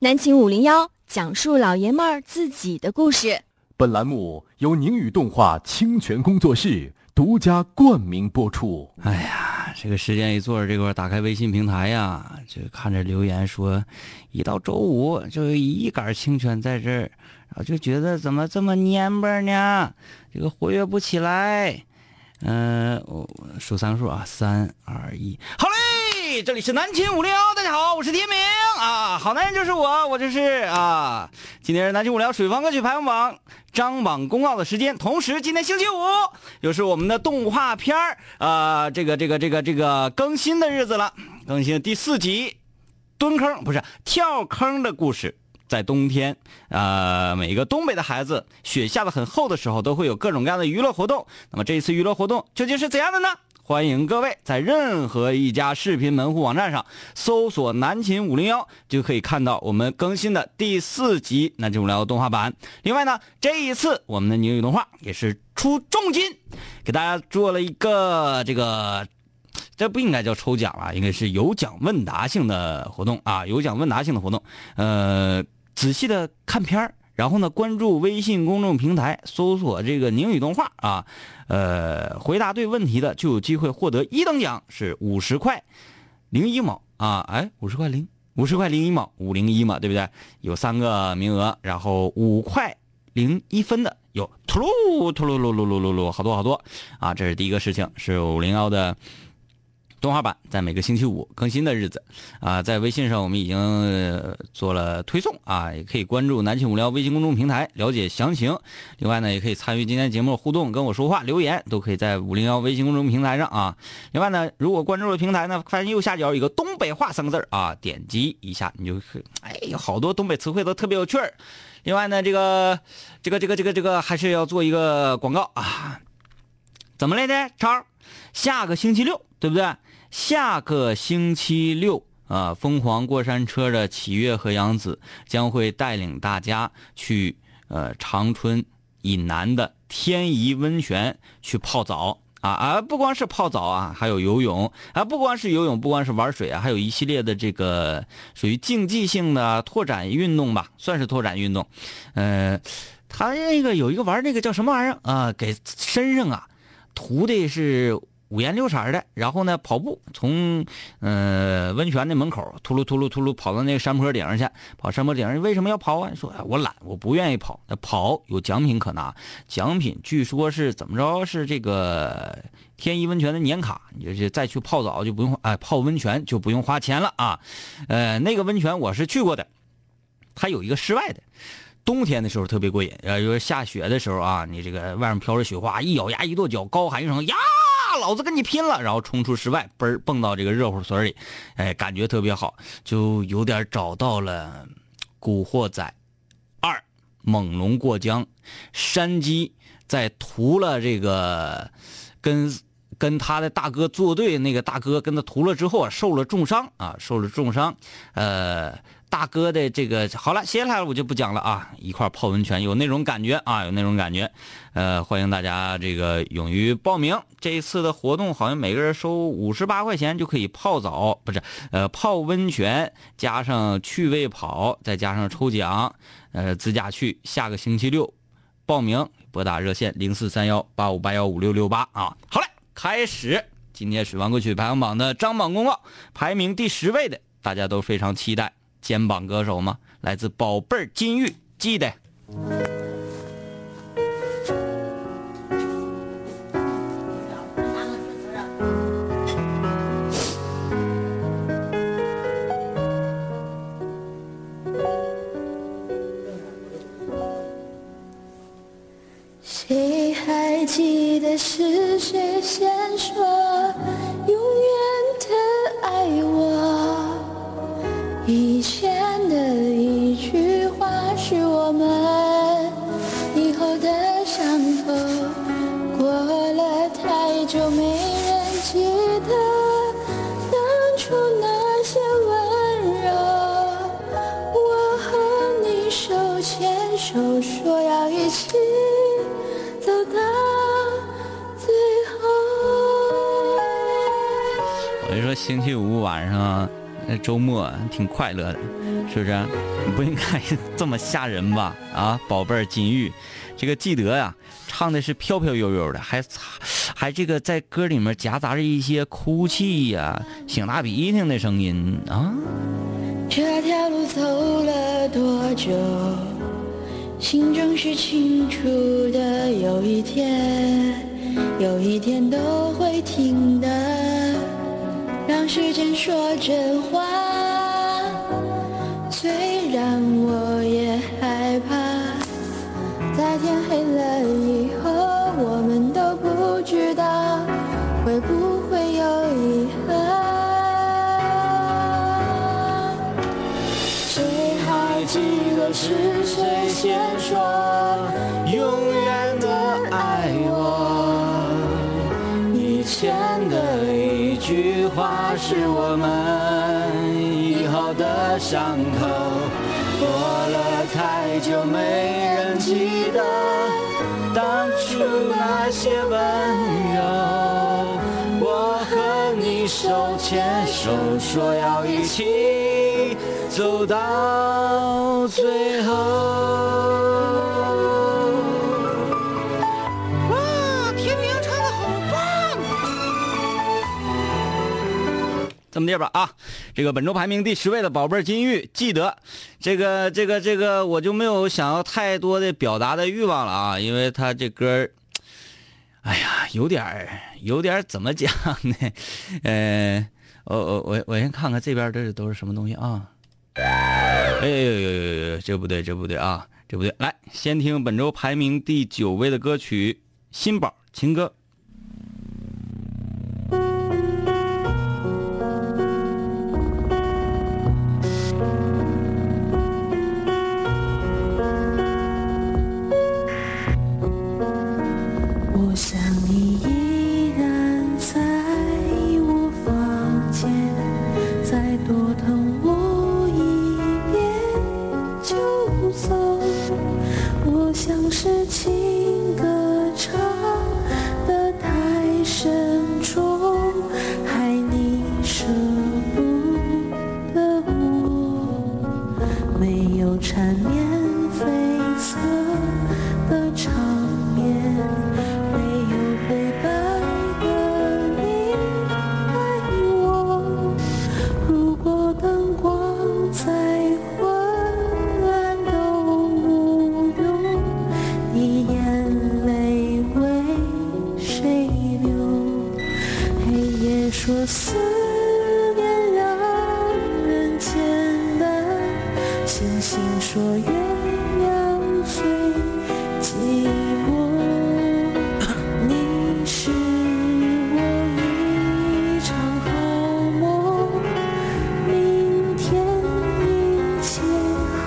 南秦五零幺讲述老爷们儿自己的故事。本栏目由宁宇动画清泉工作室独家冠名播出。哎呀，这个时间一坐着这块儿，打开微信平台呀，就看着留言说，一到周五就有一杆清泉在这儿，然后就觉得怎么这么蔫巴呢？这个活跃不起来。嗯、我数三数啊，三二一，好嘞！这里是南秦五零幺，大家好，我是天明啊，好男人就是我，我就是啊。今天是南秦五零幺水房歌曲排行榜张榜公告的时间，同时今天星期五又是我们的动画片儿啊，这个这个这个这个更新的日子了，更新第四集，蹲坑不是跳坑的故事。在冬天，呃，每一个东北的孩子，雪下的很厚的时候，都会有各种各样的娱乐活动。那么这一次娱乐活动究竟是怎样的呢？欢迎各位在任何一家视频门户网站上搜索“南秦五零幺”，就可以看到我们更新的第四集《南秦五零幺》动画版。另外呢，这一次我们的宁宇动画也是出重金，给大家做了一个这个这不应该叫抽奖了，应该是有奖问答性的活动啊，有奖问答性的活动。呃，仔细的看片儿，然后呢，关注微信公众平台，搜索这个宁宇动画啊，呃，回答对问题的就有机会获得一等奖是五十块零一毛啊，哎，五十块零五十块零一毛，五零一嘛，对不对？有三个名额，然后五块零一分的有突噜突噜噜噜噜噜噜，好多好多啊！这是第一个事情，是五零幺的。动画版在每个星期五更新的日子，啊，在微信上我们已经做了推送啊，也可以关注南庆无聊微信公众平台了解详情。另外呢，也可以参与今天节目互动，跟我说话留言，都可以在五零幺微信公众平台上啊。另外呢，如果关注了平台呢，发现右下角有一个东北话三个字啊，点击一下你就可以，哎，有好多东北词汇都特别有趣儿。另外呢，这个这个这个这个这个还是要做一个广告啊。怎么来的，超？下个星期六，对不对？下个星期六啊，疯狂过山车的启月和杨子将会带领大家去呃长春以南的天怡温泉去泡澡啊啊！不光是泡澡啊，还有游泳啊！不光是游泳，不光是玩水啊，还有一系列的这个属于竞技性的拓展运动吧，算是拓展运动。呃，他那个有一个玩那个叫什么玩意儿啊？给身上啊涂的是。五颜六色的，然后呢，跑步从呃温泉的门口秃噜秃噜秃噜跑到那个山坡顶上去，跑山坡顶上为什么要跑啊？说我懒，我不愿意跑。那跑有奖品可拿，奖品据说是怎么着？是这个天一温泉的年卡，你就是再去泡澡就不用哎泡温泉就不用花钱了啊。呃，那个温泉我是去过的，它有一个室外的。冬天的时候特别过瘾，呃，就是下雪的时候啊，你这个外面飘着雪花，一咬牙一跺脚，高喊一声呀！老子跟你拼了！然后冲出室外，嘣儿蹦到这个热乎水里，哎，感觉特别好，就有点找到了《古惑仔二》猛龙过江，山鸡在屠了这个跟跟他的大哥作对，那个大哥跟他屠了之后啊，受了重伤啊，受了重伤，呃。大哥的这个好了，接下来我就不讲了啊！一块泡温泉有那种感觉啊，有那种感觉，呃，欢迎大家这个勇于报名。这一次的活动好像每个人收五十八块钱就可以泡澡，不是呃泡温泉，加上趣味跑，再加上抽奖，呃自驾去。下个星期六报名，拨打热线零四三幺八五八幺五六六八啊。好嘞，开始今天水王歌曲排行榜的张榜公告，排名第十位的大家都非常期待。肩膀歌手吗？来自宝贝儿金玉，记得。谁还记得是谁先说永远的爱我？以前的一句话是我们以后的伤口，过了太久没人记得当初那些温柔。我和你手牵手说要一起走到最后。我就说星期五晚上。那周末挺快乐的，是不是？你不应该 这么吓人吧？啊，宝贝儿金玉，这个记得呀，唱的是飘飘悠悠的，还还这个在歌里面夹杂着一些哭泣呀、擤大鼻涕的声音啊。这条路走了多久？心中是清楚的。有一天，有一天都会停的。时间说真话。虽然我也害怕，在天黑了以后，我们都不知道会不会有遗憾。谁还记得是谁先说话是我们以后的伤口，过了太久没人记得当初那些温柔。我和你手牵手，说要一起走到最后。地吧啊，这个本周排名第十位的宝贝金玉，记得这个这个这个，我就没有想要太多的表达的欲望了啊，因为他这歌，哎呀，有点儿有点儿怎么讲呢？呃，我我我我先看看这边这都是什么东西啊？哎呦呦呦呦，这不对这不对啊，这不对，来先听本周排名第九位的歌曲《新宝情歌》。说思念让人简单，星星说月亮最寂寞。你是我一场好梦，明天一切好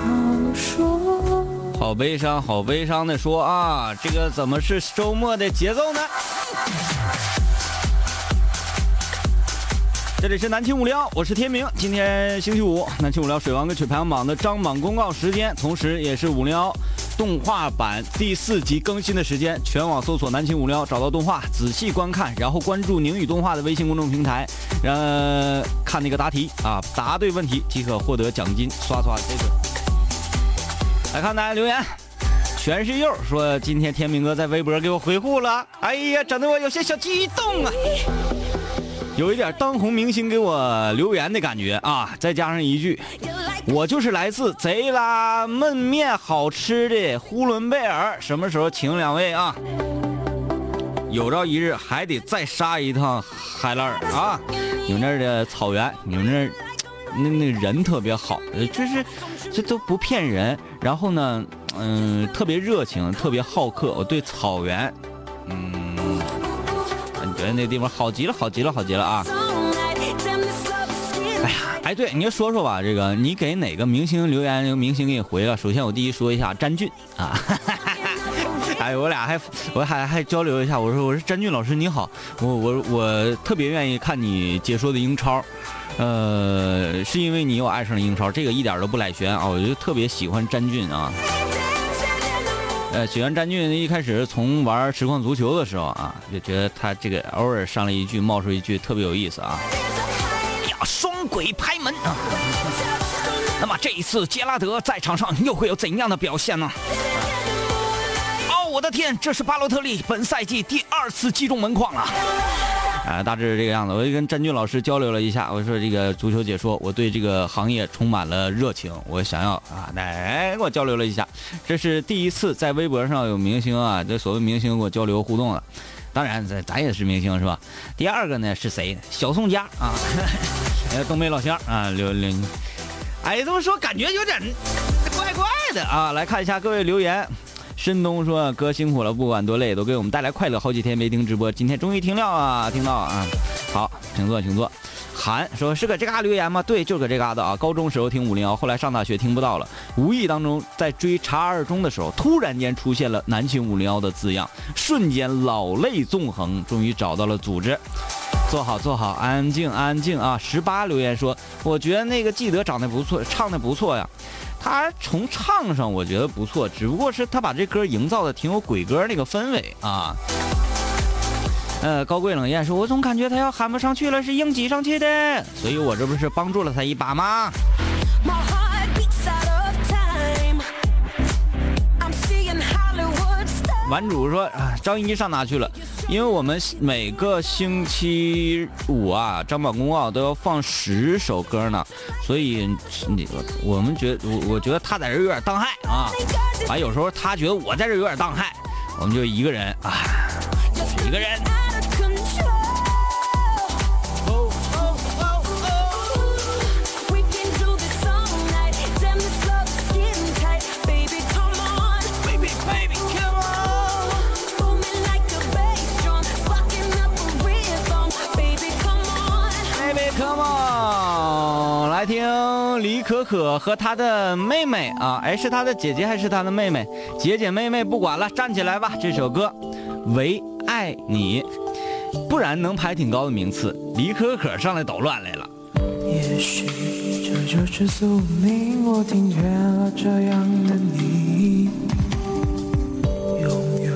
说。好悲伤，好悲伤的说啊，这个怎么是周末的节奏呢？这里是南青五零幺，我是天明。今天星期五，南青五零幺水王歌曲排行榜的张榜公告时间，同时也是五零幺动画版第四集更新的时间。全网搜索南青五零幺，找到动画，仔细观看，然后关注宁宇动画的微信公众平台，呃，看那个答题啊，答对问题即可获得奖金，刷刷这个。来看大家留言，全是柚说今天天明哥在微博给我回复了，哎呀，整得我有些小激动啊，有一点当红明星给我留言的感觉啊，再加上一句，我就是来自贼拉焖面好吃的呼伦贝尔，什么时候请两位啊？有朝一日还得再杀一趟海拉尔啊！你们那儿的草原，你们那儿那那人特别好，就是这都不骗人。然后呢，嗯，特别热情，特别好客。我对草原，嗯，觉得那地方好极了，好极了，好极了啊！哎呀，哎，对，你就说说吧，这个你给哪个明星留言，明星给你回了。首先，我第一说一下詹俊啊，哎，我俩还我还还交流一下，我说我说詹俊老师你好，我我我特别愿意看你解说的英超，呃，是因为你又爱上了英超，这个一点都不赖玄啊，我就特别喜欢詹俊啊。呃，喜欢詹俊一开始从玩实况足球的时候啊，就觉得他这个偶尔上来一句冒出一句特别有意思啊。双鬼拍门啊！那么这一次杰拉德在场上又会有怎样的表现呢？哦，我的天，这是巴洛特利本赛季第二次击中门框了。啊，大致是这个样子。我就跟詹俊老师交流了一下，我说这个足球解说，我对这个行业充满了热情，我想要啊，来跟我交流了一下。这是第一次在微博上有明星啊，这所谓明星跟我交流互动了。当然，咱咱也是明星是吧？第二个呢是谁？小宋佳啊，东北老乡啊，刘刘。哎，这么说感觉有点怪怪的啊。来看一下各位留言。申东说：“哥辛苦了，不管多累，都给我们带来快乐。好几天没听直播，今天终于听了啊，听到啊。好，请坐，请坐。”韩说：“是搁这嘎留言吗？对，就搁这嘎的啊。高中时候听五零幺，后来上大学听不到了。无意当中在追查二中的时候，突然间出现了南秦五零幺的字样，瞬间老泪纵横，终于找到了组织。坐好，坐好，安静，安静啊。十八留言说：我觉得那个记得长得不错，唱的不错呀。”他从唱上我觉得不错，只不过是他把这歌营造的挺有鬼歌那个氛围啊。呃，高贵冷艳说：“我总感觉他要喊不上去了，是硬挤上去的，所以我这不是帮助了他一把吗？”玩主说：“啊，张一上哪去了？因为我们每个星期五啊，张宝公告都要放十首歌呢，所以你我们觉我我觉得他在这有点当害啊。完有时候他觉得我在这有点当害，我们就一个人啊，一个人。”可和她的妹妹啊，哎，是她的姐姐还是她的妹妹？姐姐妹妹不管了，站起来吧！这首歌《唯爱你》，不然能排挺高的名次。李可可上来捣乱来了。也许这就是宿命，我听见了这样的你，拥有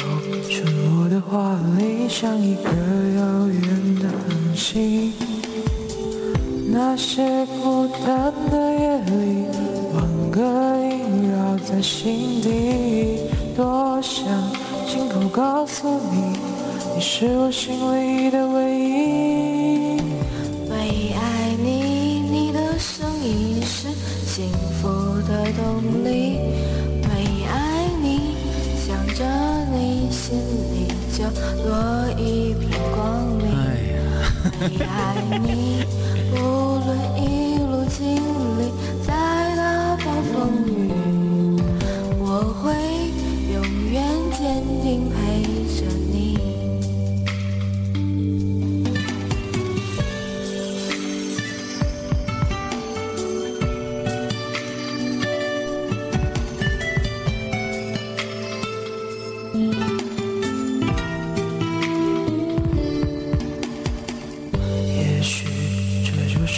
沉默的华丽，像一个遥远的恒星。那些孤单的夜里，万个萦绕在心底，多想亲口告诉你，你是我心里的唯一。为爱你，你的声音是幸福的动力。为爱你，想着你，心里就多一片光明。为爱你。无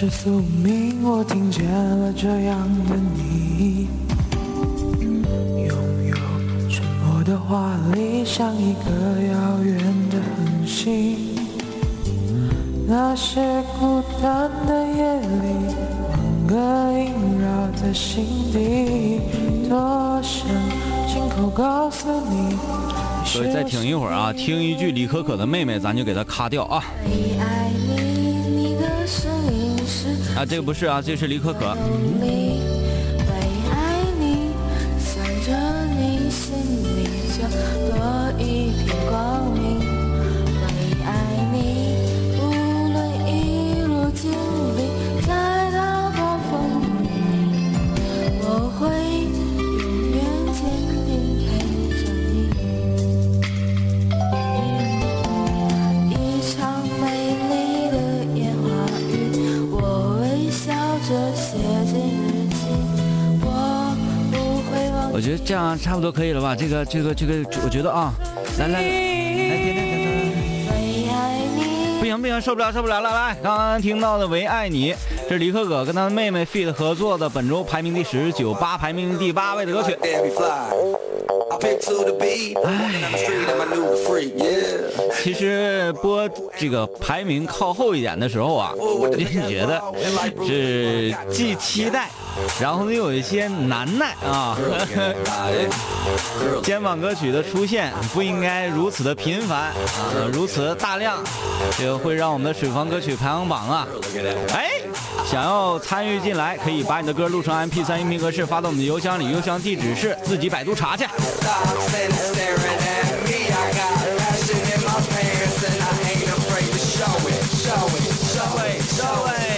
是宿命，我听见了这样的你，拥有沉默的华丽，像一个遥远的恒星。那些孤单的夜里，万个萦绕在心底，多想亲口告诉你。再听一会儿啊，听一句李可可的妹妹，咱就给她卡掉啊。啊，这个不是啊，这个是李可可。样差不多可以了吧？这个、这个、这个，我觉得啊，来来来，来点点点点。不行不行，受不了受不了了！来，刚刚听到的《唯爱你》这是李可可跟他的妹妹 feat 合作的，本周排名第十九，八排名第八位的歌曲。Yeah. 其实播这个排名靠后一点的时候啊，我就觉得是既期待，然后呢有一些难耐啊。肩膀歌曲的出现不应该如此的频繁啊，如此大量，这个会让我们的水房歌曲排行榜啊，哎，想要参与进来，可以把你的歌录成 MP3 音频格式发到我们的邮箱里，邮箱地址是自己百度查去。Show it, show it, show it, show it.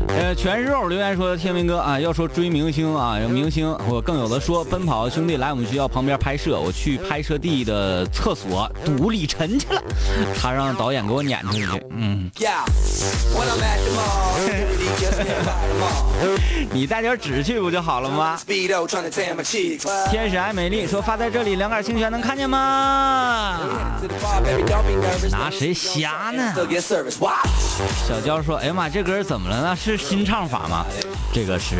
呃，全肉留言说：“天明哥啊，要说追明星啊，明星我更有的说，奔跑兄弟来我们学校旁边拍摄，我去拍摄地的厕所堵李晨去了，他让导演给我撵出去。”嗯。你带点纸去不就好了吗？天使爱美丽说发在这里，两杆清泉能看见吗？拿谁瞎呢？小娇说：“哎呀妈，这歌怎么了呢？是新唱法嘛，这个是，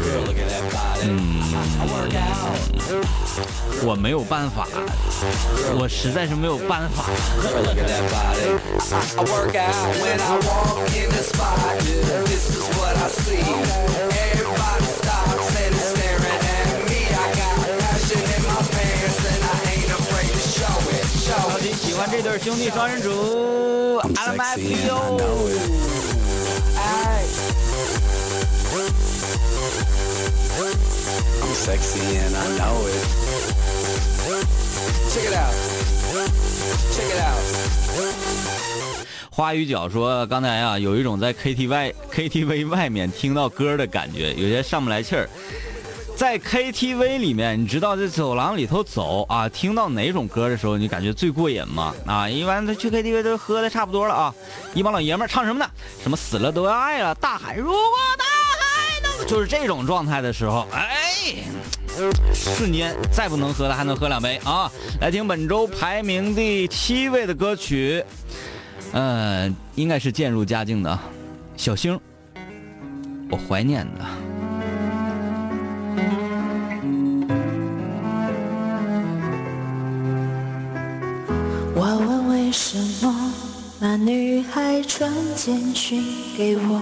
嗯，我没有办法，我实在是没有办法。挺喜欢这对兄弟双人组，I'm happy 哟。I'm sexy and I know it. Check it out. Check it out. 花语角说：“刚才啊，有一种在 KTV KTV 外面听到歌的感觉，有些上不来气儿。在 KTV 里面，你知道在走廊里头走啊，听到哪种歌的时候，你感觉最过瘾吗？啊，一般他去 KTV 都喝的差不多了啊，一帮老爷们儿唱什么呢？什么死了都要爱了，大海如果大，就是这种状态的时候，哎。”瞬间再不能喝了，还能喝两杯啊！来听本周排名第七位的歌曲，呃，应该是渐入佳境的小星，我怀念的。我问为什么那女孩传简讯给我，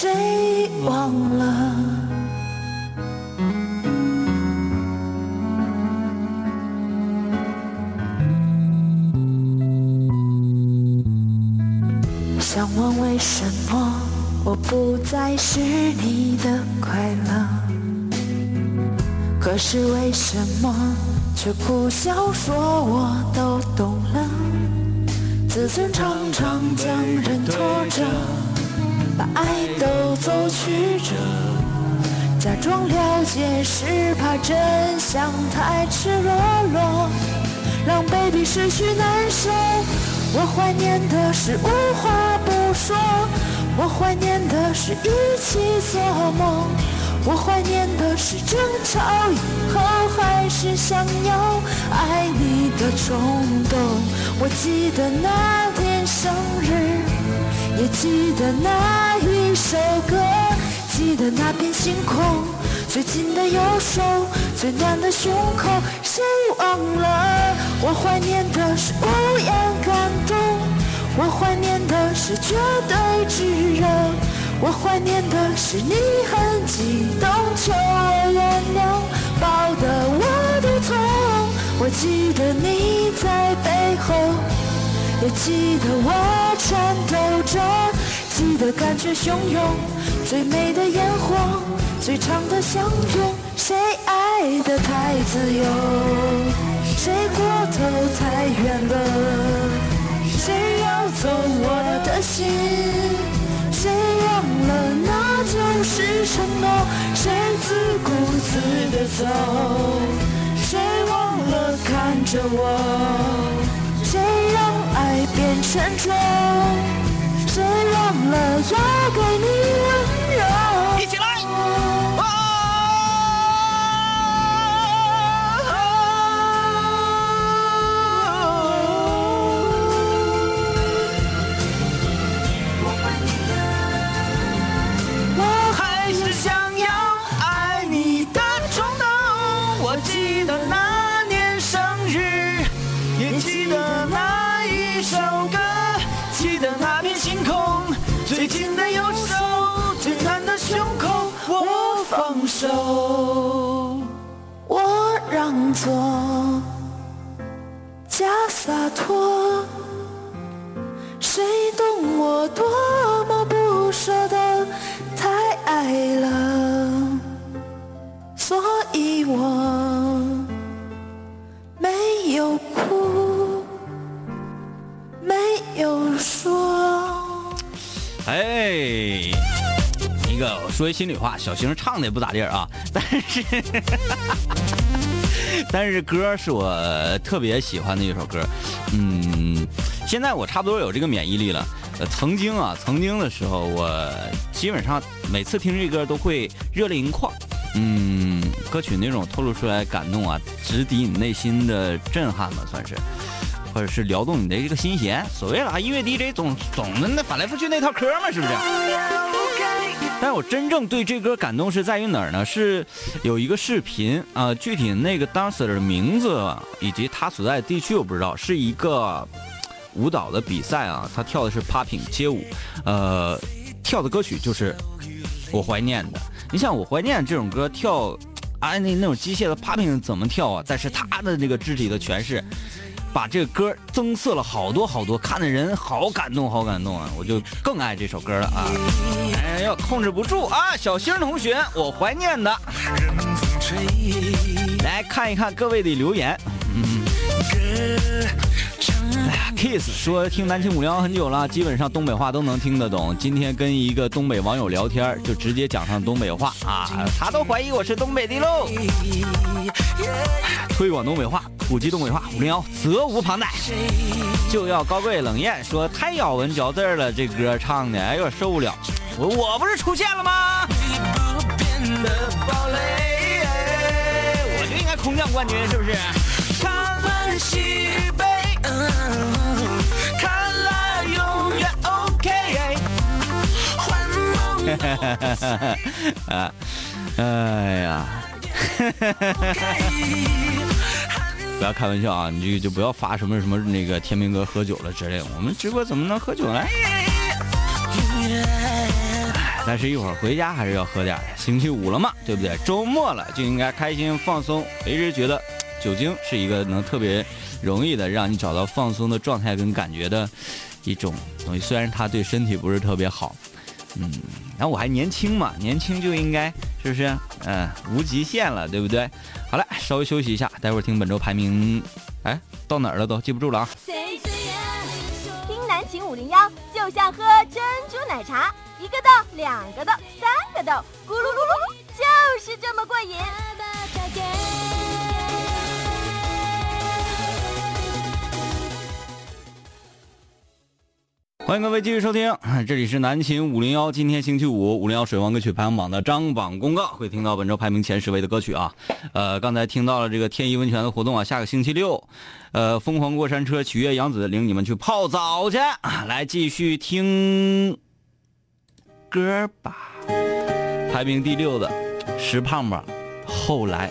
谁忘了？想问为什么我不再是你的快乐？可是为什么却苦笑说我都懂了？自尊常常将人拖着，把爱都走曲折。假装了解是怕真相太赤裸裸，让 baby 失去难受。我怀念的是无话不说，我怀念的是一起做梦。我怀念的是争吵以后还是想要爱你的冲动。我记得那天生日，也记得那首歌，记得那片星空，最近的右手，最暖的胸口，谁忘了？我怀念的是无言感动，我怀念的是绝对炙热。我怀念的是你很激动，求我原谅，抱得我的痛。我记得你在背后，也记得我颤抖着，的感觉汹涌，最美的烟火，最长的相拥。谁爱得太自由，谁过头太远了，谁要走我的心。谁忘了那就是承诺？谁自顾自的走？谁忘了看着我？谁让爱变沉重？谁忘了要给你。洒脱。谁懂我多么不舍得，太爱了，所以我没有哭，没有说。哎，一个我说一心里话，小星唱的也不咋地啊，但是 但是歌是我特别喜欢的一首歌，嗯，现在我差不多有这个免疫力了。呃，曾经啊，曾经的时候，我基本上每次听这歌都会热泪盈眶。嗯，歌曲那种透露出来感动啊，直抵你内心的震撼吧，算是。或者是撩动你的这个心弦。所谓了啊，音乐 DJ 总总的那翻来覆去那套嗑嘛，是不是？但我真正对这歌感动是在于哪儿呢？是有一个视频啊、具体那个 dancer 的名字以及他所在的地区我不知道，是一个舞蹈的比赛啊，他跳的是 popping 街舞，呃，跳的歌曲就是我怀念的。你像我怀念这种歌跳，啊那那种机械的 popping 怎么跳啊？但是他的那个肢体的诠释。把这个歌增色了好多好多，看的人好感动，好感动啊！我就更爱这首歌了啊！哎呦，控制不住啊！小星同学，我怀念的，来看一看各位的留言。嗯，哎呀，Kiss 说听南青五零幺很久了，基本上东北话都能听得懂。今天跟一个东北网友聊天，就直接讲上东北话啊，他都怀疑我是东北的喽。推广东北话，普及东北话，五零幺责无旁贷。就要高贵冷艳说太咬文嚼字了，这歌唱的，哎呦受不了。我我不是出现了吗？我就应该空降冠军，是不是？看来西北，看来永远 OK。啊，哎呀。不要开玩笑啊！你这个就不要发什么什么那个天明哥喝酒了之类的。我们直播怎么能喝酒呢？但是一会儿回家还是要喝点的。星期五了嘛，对不对？周末了就应该开心放松。我一直觉得酒精是一个能特别容易的让你找到放松的状态跟感觉的一种东西。虽然它对身体不是特别好，嗯，然后我还年轻嘛，年轻就应该是不是？嗯，无极限了，对不对？好了，稍微休息一下，待会儿听本周排名。哎，到哪儿了都记不住了啊！听南秦五零幺就像喝珍珠奶茶，一个豆，两个豆，三个豆，咕噜噜噜，就是这么过瘾。欢迎各位继续收听，这里是南秦五零幺。今天星期五，五零幺水王歌曲排行榜的张榜公告，会听到本周排名前十位的歌曲啊。呃，刚才听到了这个天一温泉的活动啊，下个星期六，呃，疯狂过山车曲悦杨子领你们去泡澡去，来继续听歌吧。排名第六的石胖胖，后来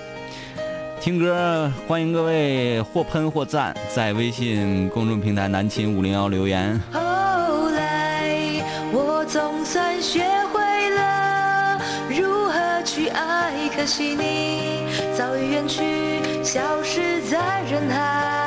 听歌，欢迎各位或喷或赞，在微信公众平台南秦五零幺留言。总算学会了如何去爱，可惜你早已远去，消失在人海。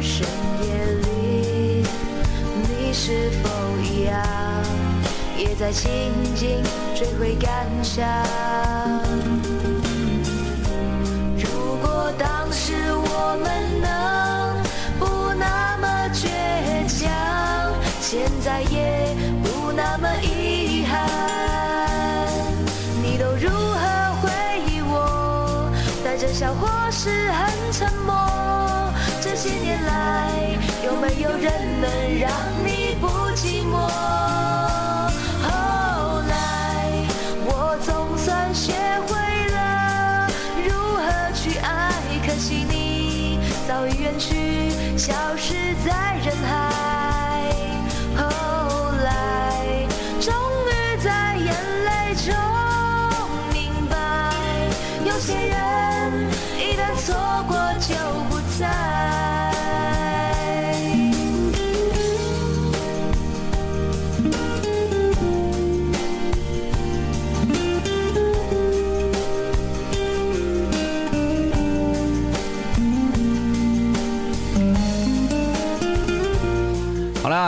深夜里，你是否一样？也在静静追悔感伤。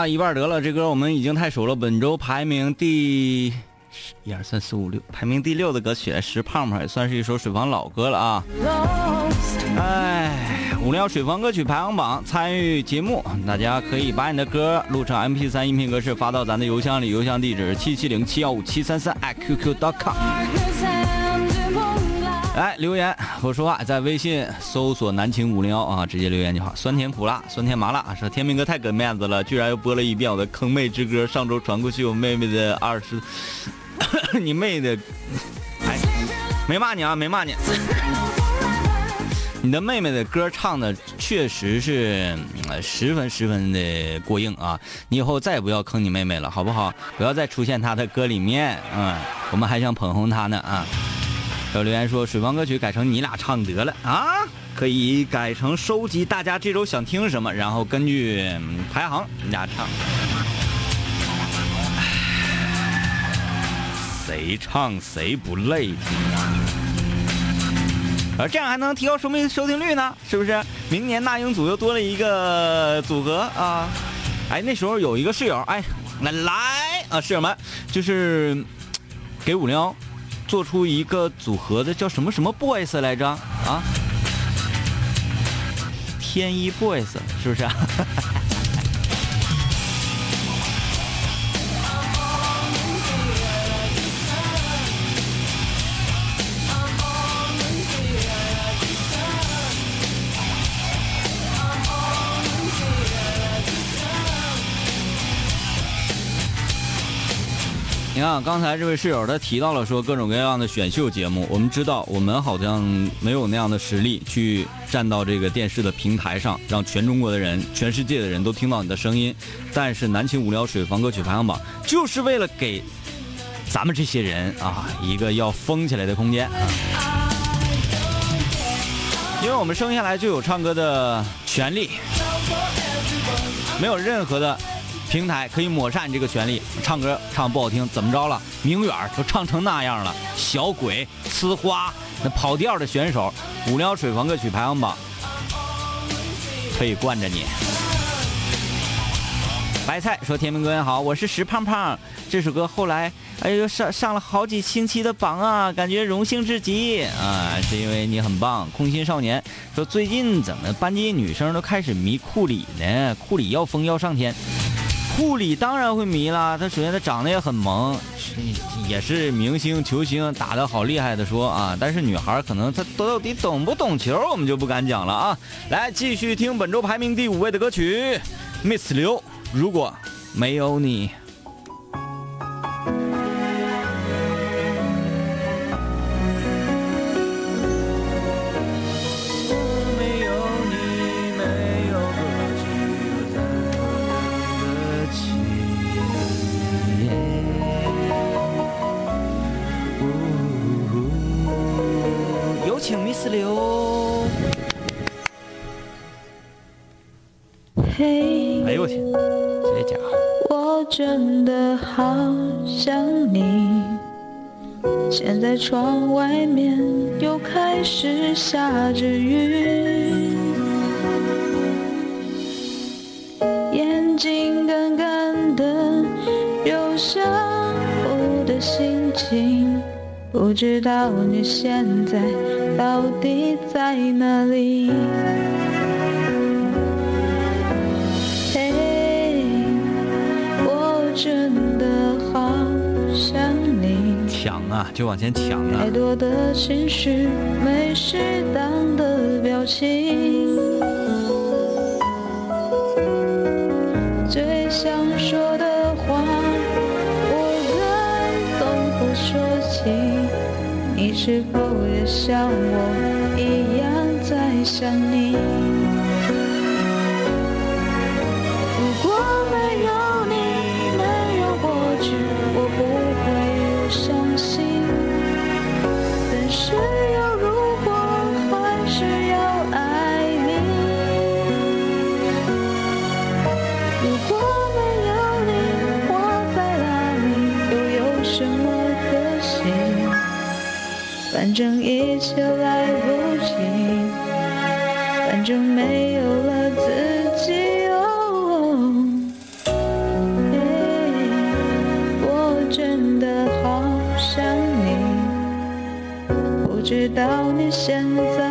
一半得了，这歌我们已经太熟了。本周排名第一二三四五六，排名第六的歌曲《石胖胖》也算是一首水房老歌了啊。哎，五零幺水房歌曲排行榜参与节目，大家可以把你的歌录成 MP 3音频格式发到咱的邮箱里，邮箱地址七七零七幺五七三三 @qq.com。来留言我说话，在微信搜索“南秦五零幺”啊，直接留言就好。酸甜苦辣，酸甜麻辣，说天明哥太给面子了，居然又播了一遍我的坑妹之歌。上周传过去，我妹妹的二十，你妹的，哎，没骂你啊，没骂你。你的妹妹的歌唱的确实是、十分十分的过硬啊！你以后再也不要坑你妹妹了，好不好？不要再出现她的歌里面，嗯，我们还想捧红她呢啊！有留言说水房歌曲改成你俩唱得了啊，可以改成收集大家这周想听什么，然后根据排行你俩唱。谁唱谁不累听啊？而这样还能提高收听收听率呢，是不是？明年那英组又多了一个组合啊！哎，那时候有一个室友，哎，来来啊，室友们，就是给五零幺做出一个组合的，叫什么什么 boys 来着啊？天一 boys，是不是啊？你看，刚才这位室友他提到了说各种各样的选秀节目，我们知道我们好像没有那样的实力去站到这个电视的平台上，让全中国的人、全世界的人都听到你的声音。但是南秦无聊水房歌曲排行榜就是为了给咱们这些人啊一个要疯起来的空间啊，因为我们生下来就有唱歌的权利，没有任何的。平台可以抹杀你这个权利，唱歌唱不好听怎么着了？明远都唱成那样了，小鬼、呲花，那跑调的选手，无聊水房歌曲排行榜可以惯着你。白菜说：“天明哥你好，我是石胖胖。这首歌后来，哎呦上上了好几星期的榜啊，感觉荣幸至极啊，是因为你很棒。”空心少年说：“最近怎么班级女生都开始迷库里呢？库里要疯要上天。”库里当然会迷啦，他首先他长得也很萌，也是明星球星，打得好厉害的说啊。但是女孩可能她到底懂不懂球，我们就不敢讲了啊。来继续听本周排名第五位的歌曲，Miss 刘，如果没有你。哎呦我天，这家伙！我真的好想你。现在窗外面又开始下着雨，眼睛干干的，有想哭的心情。不知道你现在到底在哪里？就往前抢啊太！多的情绪，没适当的表情。最想说的话，我该从何说起？你是否也像我一样在想你？到你现在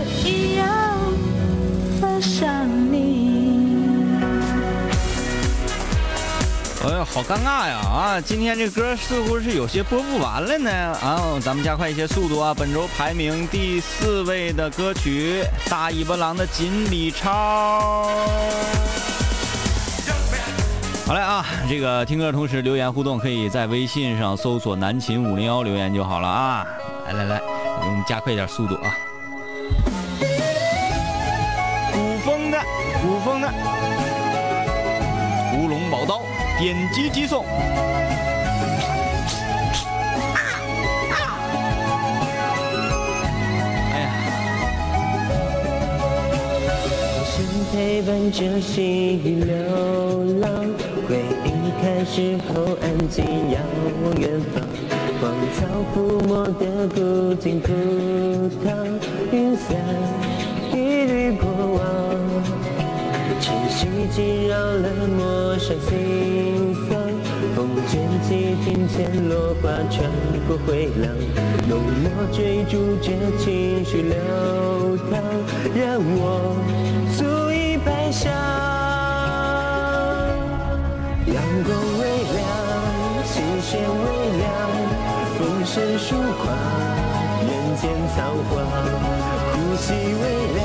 好尴尬呀！啊，今天这歌似乎是有些播不完了呢。啊，咱们加快一些速度啊！本周排名第四位的歌曲《大尾巴狼的锦鲤超》。好嘞啊，这个听歌同时留言互动，可以在微信上搜索“南秦五零幺”留言就好了啊！来来来，我们加快一点速度啊！点击即送。哎呀，是陪伴着细雨流浪，回忆开始后安静遥望远方，荒草覆没的古井枯汤，云散一缕过往，晨曦惊扰了陌上心房，风卷起庭前落花穿过回廊，浓墨追逐着情绪流淌，让我足以白裳。阳光微亮，琴弦微凉，风声疏狂，人间草花，呼吸微凉，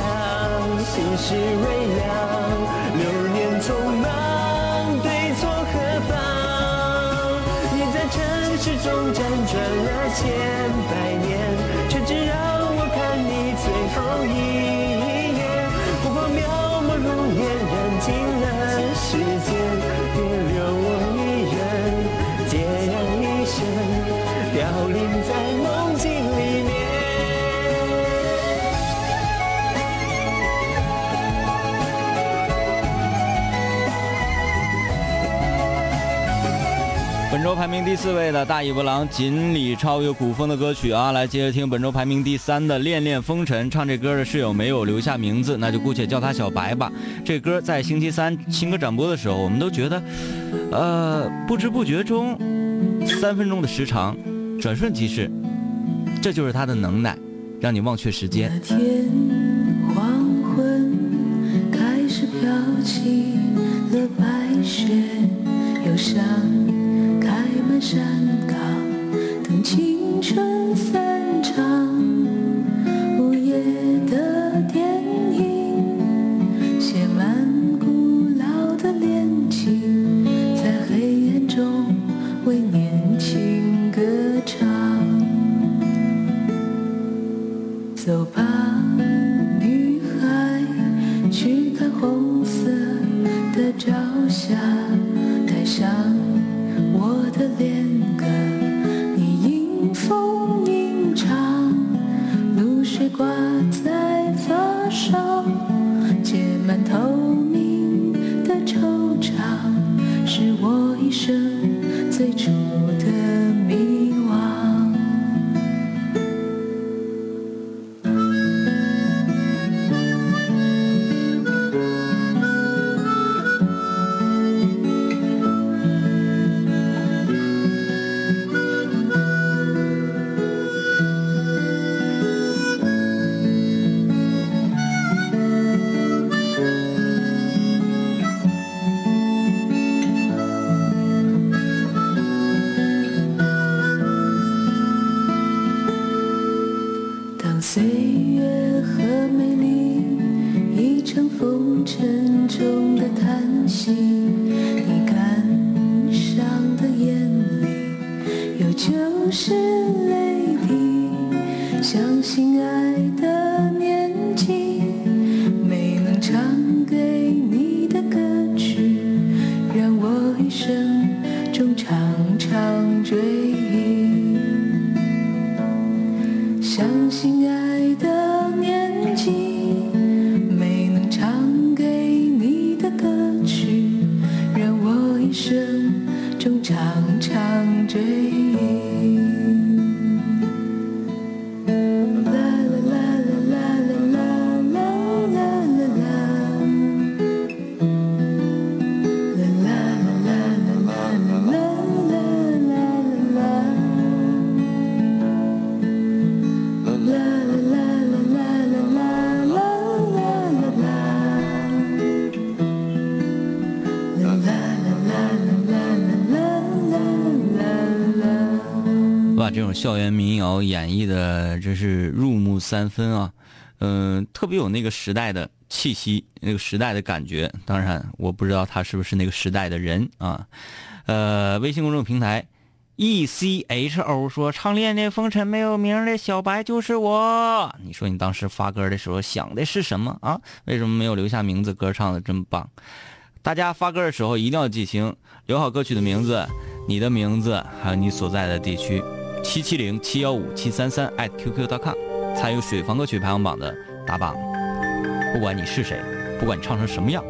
心事微凉，流年匆忙，对错何妨？你在尘世中辗转了千百年，周排名第四位的大尾巴狼锦鲤超越古风的歌曲啊，来接着听本周排名第三的恋恋风尘。唱这歌的室友没有留下名字，那就姑且叫他小白吧。这歌在星期三新歌展播的时候，我们都觉得，呃，不知不觉中，三分钟的时长，转瞬即逝，这就是他的能耐，让你忘却时间那。天黄昏开始飘起了白雪，忧伤开满山岗，等青春散场。沉重的叹息，你感伤的眼里有旧事演绎的真是入木三分啊，嗯、特别有那个时代的气息，那个时代的感觉。当然，我不知道他是不是那个时代的人啊。呃，微信公众平台 E C H O 说：“唱恋恋风尘没有名的小白就是我。”你说你当时发歌的时候想的是什么啊？为什么没有留下名字？歌唱的真棒。大家发歌的时候一定要记清，留好歌曲的名字、你的名字，还有你所在的地区。七七零七幺五七三三 at qq.com，参与水房歌曲排行榜的打榜。不管你是谁，不管你唱成什么样，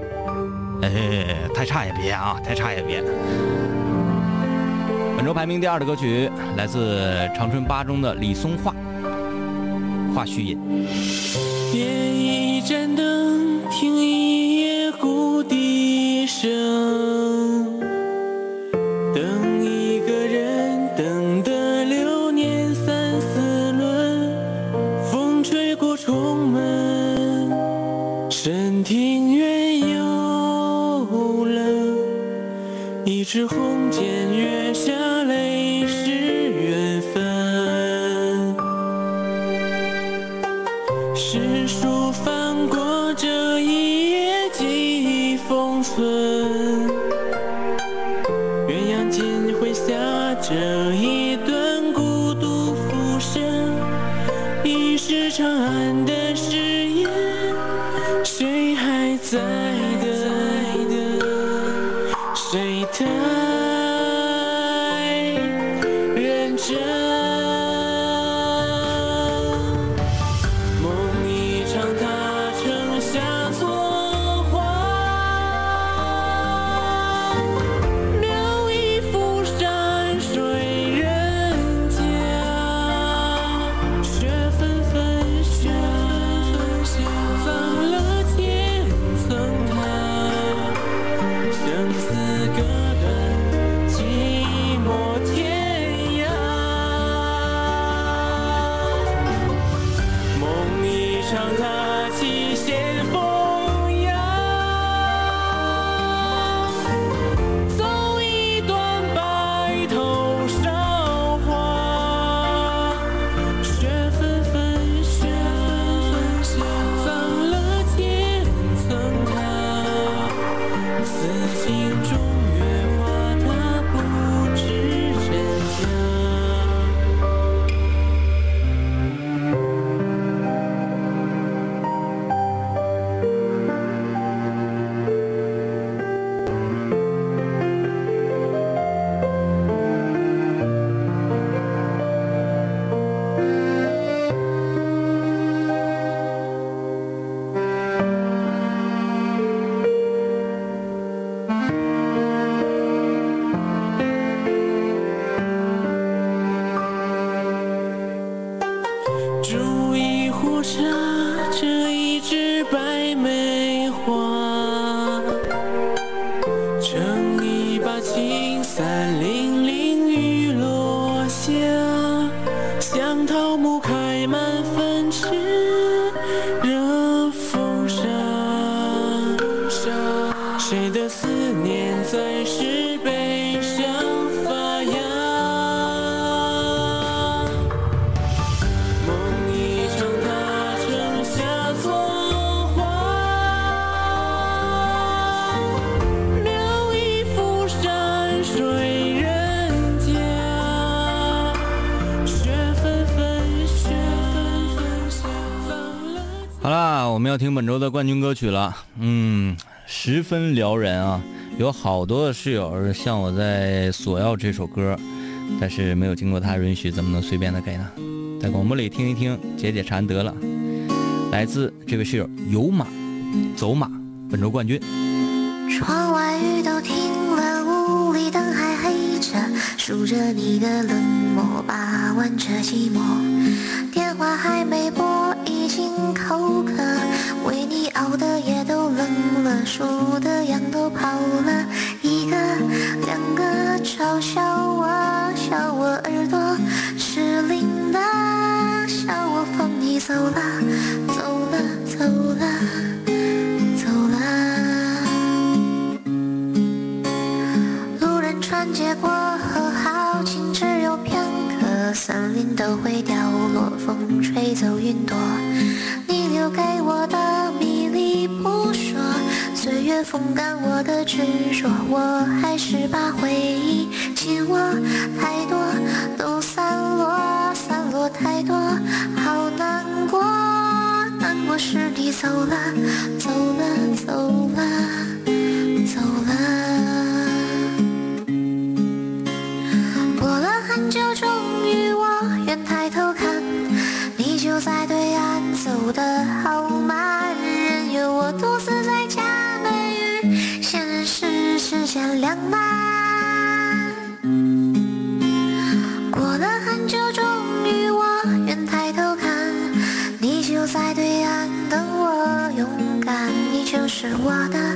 哎，太差也别啊，太差也别。本周排名第二的歌曲来自长春八中的李松桦，《话絮引》。时候。冠军歌曲了。嗯，十分撩人啊！有好多的室友向我在索要这首歌，但是没有经过他允许，怎么能随便的给呢？在广播里听一听，解解馋得了。来自这位室友有马走马本周冠军。窗外雨都停了，屋里灯还黑着，数着你的冷漠，把玩着寂寞。电话还没拨，已经口渴，数的羊都跑了，一个两个嘲笑我，笑我耳朵失灵的，笑我放你走了，走了，走了，走了。路人穿街过河，好景只有片刻，森林都会掉落，风吹走云朵。风干我的执着，我还是把回忆紧握，太多都散落，散落太多，好难过，难过是你走了，走了，走了，是我的，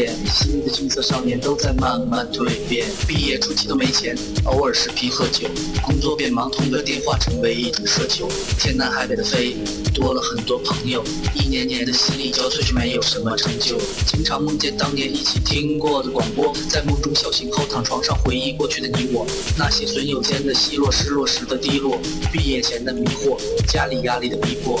锤炼，新的青涩少年都在慢慢蜕变。毕业初期都没钱，偶尔视频喝酒，工作变忙，通个电话成为一种奢求。天南海北的飞，多了很多朋友，一年年的心力交瘁却没有什么成就。经常梦见当年一起听过的广播，在梦中笑醒后躺床上回忆过去的你我，那些损友间的奚落，失落时的低落，毕业前的迷惑，家里压力的逼迫。